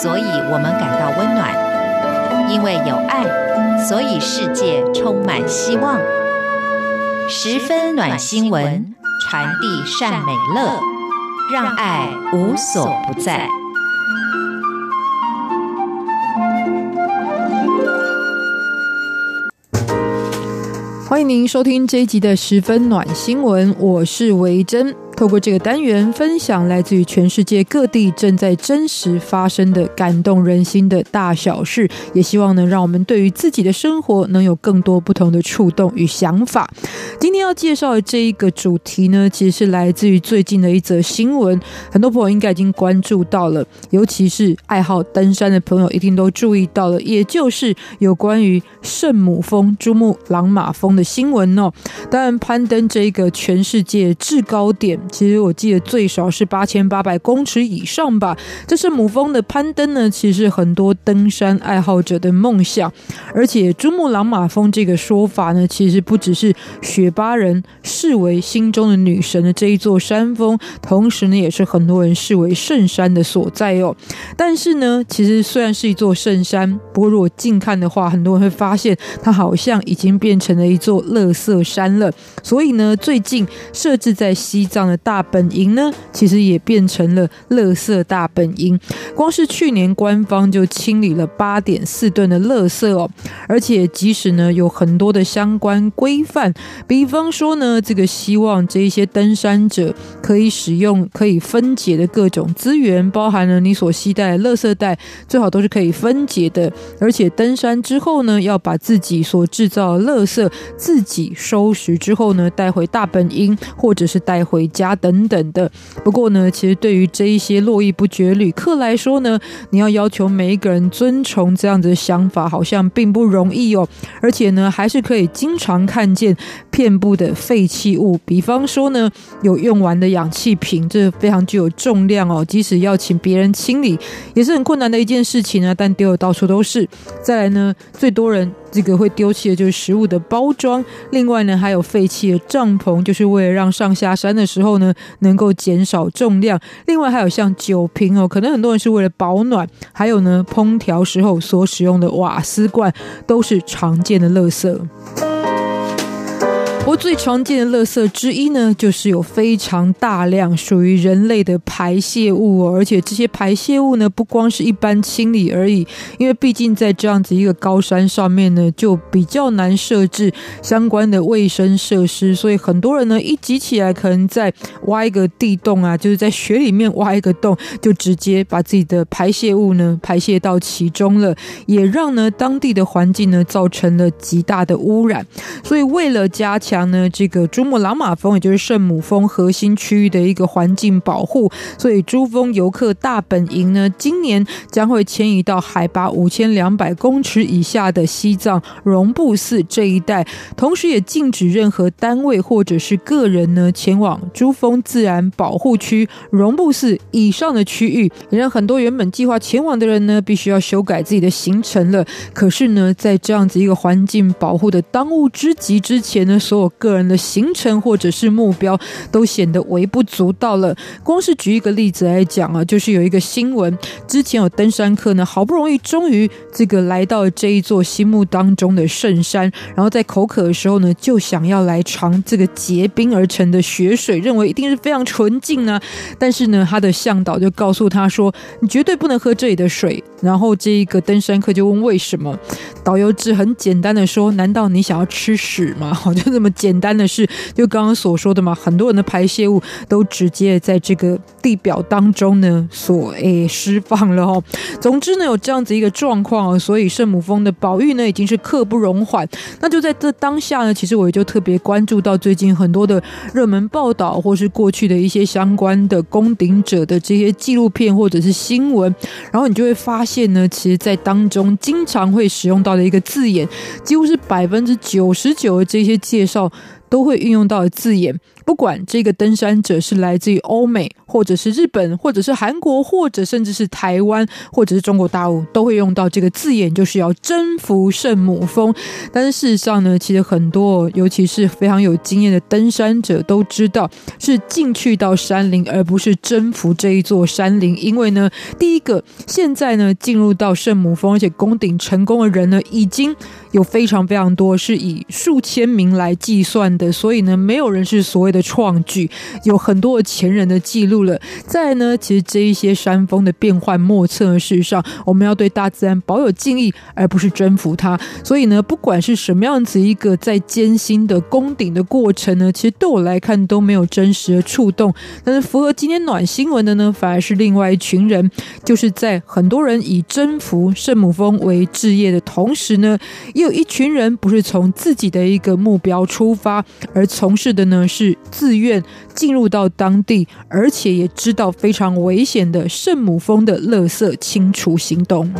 所以我们感到温暖；因为有爱，所以世界充满希望。十分暖新闻，传递善美乐，让爱无所不在。欢迎您收听这一集的十分暖新闻，我是维珍。透过这个单元分享来自于全世界各地正在真实发生的感动人心的大小事，也希望能让我们对于自己的生活能有更多不同的触动与想法。今天要介绍的这一个主题呢，其实是来自于最近的一则新闻，很多朋友应该已经关注到了，尤其是爱好登山的朋友一定都注意到了，也就是有关于圣母峰珠穆朗玛峰的新闻哦。当然，攀登这一个全世界制高点。其实我记得最少是八千八百公尺以上吧。这是母峰的攀登呢，其实很多登山爱好者的梦想。而且珠穆朗玛峰这个说法呢，其实不只是雪巴人视为心中的女神的这一座山峰，同时呢，也是很多人视为圣山的所在哦。但是呢，其实虽然是一座圣山，不过如果近看的话，很多人会发现它好像已经变成了一座垃圾山了。所以呢，最近设置在西藏的大本营呢，其实也变成了垃圾大本营。光是去年官方就清理了八点四吨的垃圾哦，而且即使呢有很多的相关规范，比方说呢，这个希望这一些登山者可以使用可以分解的各种资源，包含了你所携带的垃圾袋最好都是可以分解的，而且登山之后呢，要把自己所制造的垃圾自己收拾之后呢，带回大本营或者是带回家。啊等等的。不过呢，其实对于这一些络绎不绝旅客来说呢，你要要求每一个人遵从这样子的想法，好像并不容易哦。而且呢，还是可以经常看见遍布的废弃物，比方说呢，有用完的氧气瓶，这非常具有重量哦。即使要请别人清理，也是很困难的一件事情啊。但丢的到处都是。再来呢，最多人。这个会丢弃的就是食物的包装，另外呢，还有废弃的帐篷，就是为了让上下山的时候呢，能够减少重量。另外还有像酒瓶哦，可能很多人是为了保暖，还有呢，烹调时候所使用的瓦斯罐，都是常见的垃圾。我最常见的垃圾之一呢，就是有非常大量属于人类的排泄物哦，而且这些排泄物呢，不光是一般清理而已，因为毕竟在这样子一个高山上面呢，就比较难设置相关的卫生设施，所以很多人呢一挤起来，可能在挖一个地洞啊，就是在雪里面挖一个洞，就直接把自己的排泄物呢排泄到其中了，也让呢当地的环境呢造成了极大的污染，所以为了加强。呢，这个珠穆朗玛峰也就是圣母峰核心区域的一个环境保护，所以珠峰游客大本营呢，今年将会迁移到海拔五千两百公尺以下的西藏绒布寺这一带，同时也禁止任何单位或者是个人呢前往珠峰自然保护区绒布寺以上的区域，也让很多原本计划前往的人呢，必须要修改自己的行程了。可是呢，在这样子一个环境保护的当务之急之前呢，所有个人的行程或者是目标都显得微不足道了。光是举一个例子来讲啊，就是有一个新闻，之前有登山客呢，好不容易终于这个来到这一座心目当中的圣山，然后在口渴的时候呢，就想要来尝这个结冰而成的雪水，认为一定是非常纯净呢。但是呢，他的向导就告诉他说：“你绝对不能喝这里的水。”然后这一个登山客就问为什么？导游只很简单的说：“难道你想要吃屎吗？”好，就这么。简单的是，就刚刚所说的嘛，很多人的排泄物都直接在这个地表当中呢，所诶释放了哦。总之呢，有这样子一个状况，所以圣母峰的保育呢，已经是刻不容缓。那就在这当下呢，其实我也就特别关注到最近很多的热门报道，或是过去的一些相关的攻顶者的这些纪录片或者是新闻，然后你就会发现呢，其实，在当中经常会使用到的一个字眼，几乎是百分之九十九的这些介绍。So 都会运用到的字眼，不管这个登山者是来自于欧美，或者是日本，或者是韩国，或者甚至是台湾，或者是中国大陆，都会用到这个字眼，就是要征服圣母峰。但是事实上呢，其实很多，尤其是非常有经验的登山者都知道，是进去到山林，而不是征服这一座山林。因为呢，第一个，现在呢，进入到圣母峰而且攻顶成功的人呢，已经有非常非常多，是以数千名来计算的，所以呢，没有人是所谓的创举，有很多前人的记录了。再呢，其实这一些山峰的变幻莫测事实上，我们要对大自然保有敬意，而不是征服它。所以呢，不管是什么样子一个在艰辛的攻顶的过程呢，其实对我来看都没有真实的触动。但是符合今天暖新闻的呢，反而是另外一群人，就是在很多人以征服圣母峰为志业的同时呢，也有一群人不是从自己的一个目标出发，而从事的呢是自愿进入到当地，而且也知道非常危险的圣母峰的垃圾清除行动。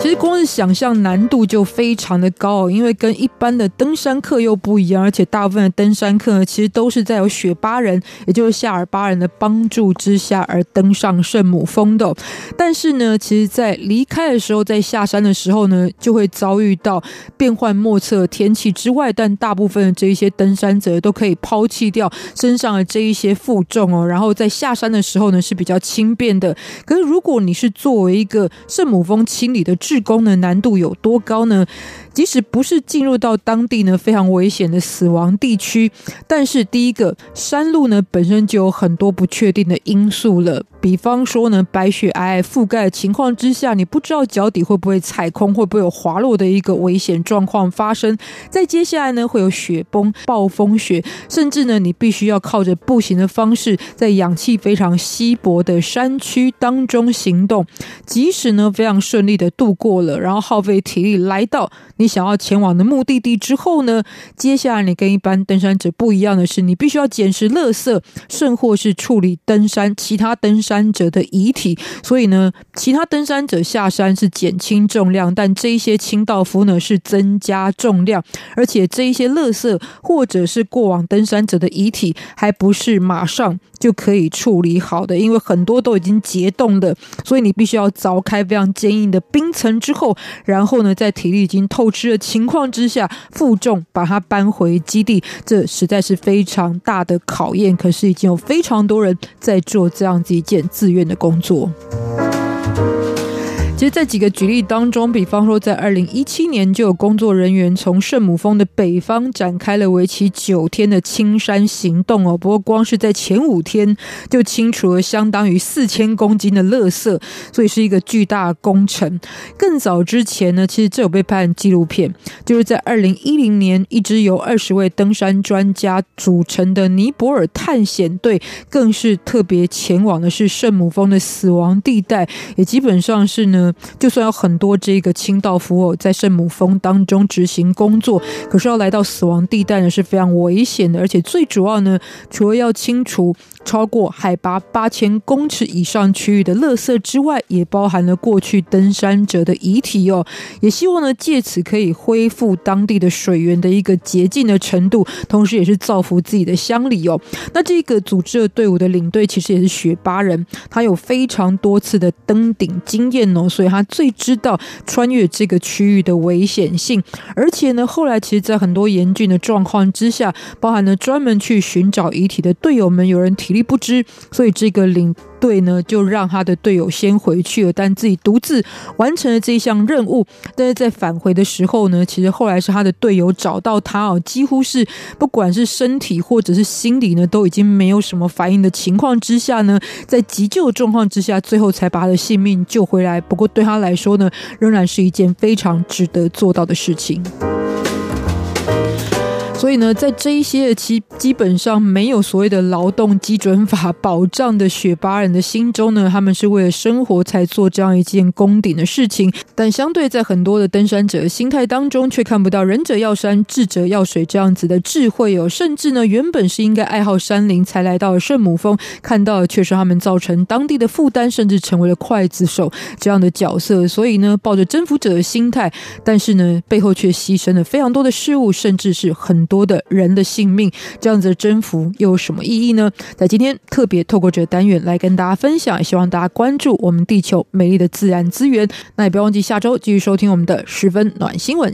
其实光是想象难度就非常的高哦，因为跟一般的登山客又不一样，而且大部分的登山客呢，其实都是在有雪巴人，也就是夏尔巴人的帮助之下而登上圣母峰的。但是呢，其实，在离开的时候，在下山的时候呢，就会遭遇到变幻莫测的天气之外，但大部分的这一些登山者都可以抛弃掉身上的这一些负重哦，然后在下山的时候呢是比较轻便的。可是如果你是作为一个圣母峰清理的，志工的难度有多高呢？即使不是进入到当地呢非常危险的死亡地区，但是第一个山路呢本身就有很多不确定的因素了。比方说呢，白雪皑皑覆盖的情况之下，你不知道脚底会不会踩空，会不会有滑落的一个危险状况发生。在接下来呢，会有雪崩、暴风雪，甚至呢，你必须要靠着步行的方式，在氧气非常稀薄的山区当中行动。即使呢非常顺利的度过了，然后耗费体力来到你。想要前往的目的地之后呢，接下来你跟一般登山者不一样的是，你必须要捡拾垃圾，甚或是处理登山其他登山者的遗体。所以呢，其他登山者下山是减轻重量，但这一些清道夫呢是增加重量，而且这一些垃圾或者是过往登山者的遗体，还不是马上就可以处理好的，因为很多都已经结冻的，所以你必须要凿开非常坚硬的冰层之后，然后呢，在体力已经透支的情况之下，负重把它搬回基地，这实在是非常大的考验。可是已经有非常多人在做这样子一件自愿的工作。其实，在几个举例当中，比方说，在二零一七年就有工作人员从圣母峰的北方展开了为期九天的清山行动哦。不过，光是在前五天就清除了相当于四千公斤的垃圾，所以是一个巨大工程。更早之前呢，其实这有被拍纪录片，就是在二零一零年，一支由二十位登山专家组成的尼泊尔探险队，更是特别前往的是圣母峰的死亡地带，也基本上是呢。就算有很多这个清道夫哦，在圣母峰当中执行工作，可是要来到死亡地带呢，是非常危险的。而且最主要呢，除了要清除超过海拔八千公尺以上区域的垃圾之外，也包含了过去登山者的遗体哦。也希望呢，借此可以恢复当地的水源的一个洁净的程度，同时也是造福自己的乡里哦。那这个组织的队伍的领队其实也是雪巴人，他有非常多次的登顶经验哦。所以他最知道穿越这个区域的危险性，而且呢，后来其实，在很多严峻的状况之下，包含了专门去寻找遗体的队友们，有人体力不支，所以这个领队呢，就让他的队友先回去了，但自己独自完成了这一项任务。但是在返回的时候呢，其实后来是他的队友找到他哦，几乎是不管是身体或者是心理呢，都已经没有什么反应的情况之下呢，在急救状况之下，最后才把他的性命救回来。不过对他来说呢，仍然是一件非常值得做到的事情。所以呢，在这一些其基本上没有所谓的劳动基准法保障的雪巴人的心中呢，他们是为了生活才做这样一件攻顶的事情。但相对在很多的登山者的心态当中，却看不到仁者要山，智者要水这样子的智慧哦。甚至呢，原本是应该爱好山林才来到了圣母峰，看到的却是他们造成当地的负担，甚至成为了刽子手这样的角色。所以呢，抱着征服者的心态，但是呢，背后却牺牲了非常多的事物，甚至是很。多的人的性命，这样子的征服又有什么意义呢？在今天特别透过这个单元来跟大家分享，希望大家关注我们地球美丽的自然资源。那也不要忘记下周继续收听我们的十分暖新闻。